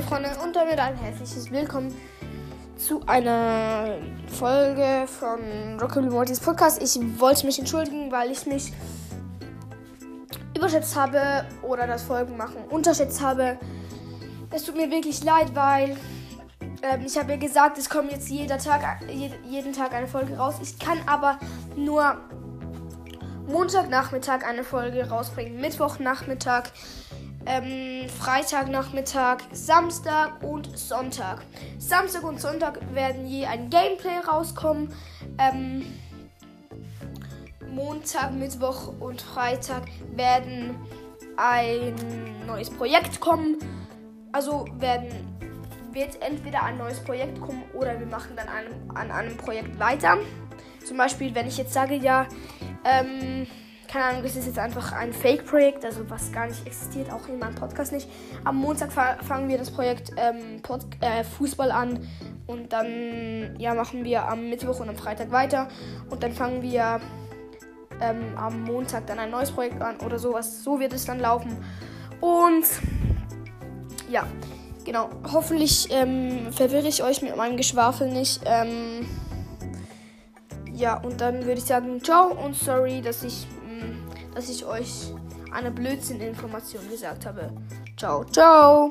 Freunde und damit ein herzliches Willkommen zu einer Folge von Rockabilly Mortys Podcast. Ich wollte mich entschuldigen, weil ich mich überschätzt habe oder das Folgen machen unterschätzt habe. Es tut mir wirklich leid, weil ähm, ich habe ja gesagt, es kommt jetzt jeder Tag, jeden Tag eine Folge raus. Ich kann aber nur Montagnachmittag eine Folge rausbringen, Mittwochnachmittag ähm, Freitagnachmittag, Samstag und Sonntag. Samstag und Sonntag werden je ein Gameplay rauskommen. Ähm, Montag, Mittwoch und Freitag werden ein neues Projekt kommen. Also werden wird entweder ein neues Projekt kommen oder wir machen dann einem, an einem Projekt weiter. Zum Beispiel, wenn ich jetzt sage, ja, ähm, keine Ahnung, das ist jetzt einfach ein Fake-Projekt, also was gar nicht existiert, auch in meinem Podcast nicht. Am Montag fangen wir das Projekt ähm, Pod äh, Fußball an und dann ja, machen wir am Mittwoch und am Freitag weiter und dann fangen wir ähm, am Montag dann ein neues Projekt an oder sowas. So wird es dann laufen. Und ja, genau. Hoffentlich ähm, verwirre ich euch mit meinem Geschwafel nicht. Ähm, ja, und dann würde ich sagen, ciao und sorry, dass ich dass ich euch eine Blödsinn-Information gesagt habe. Ciao, ciao!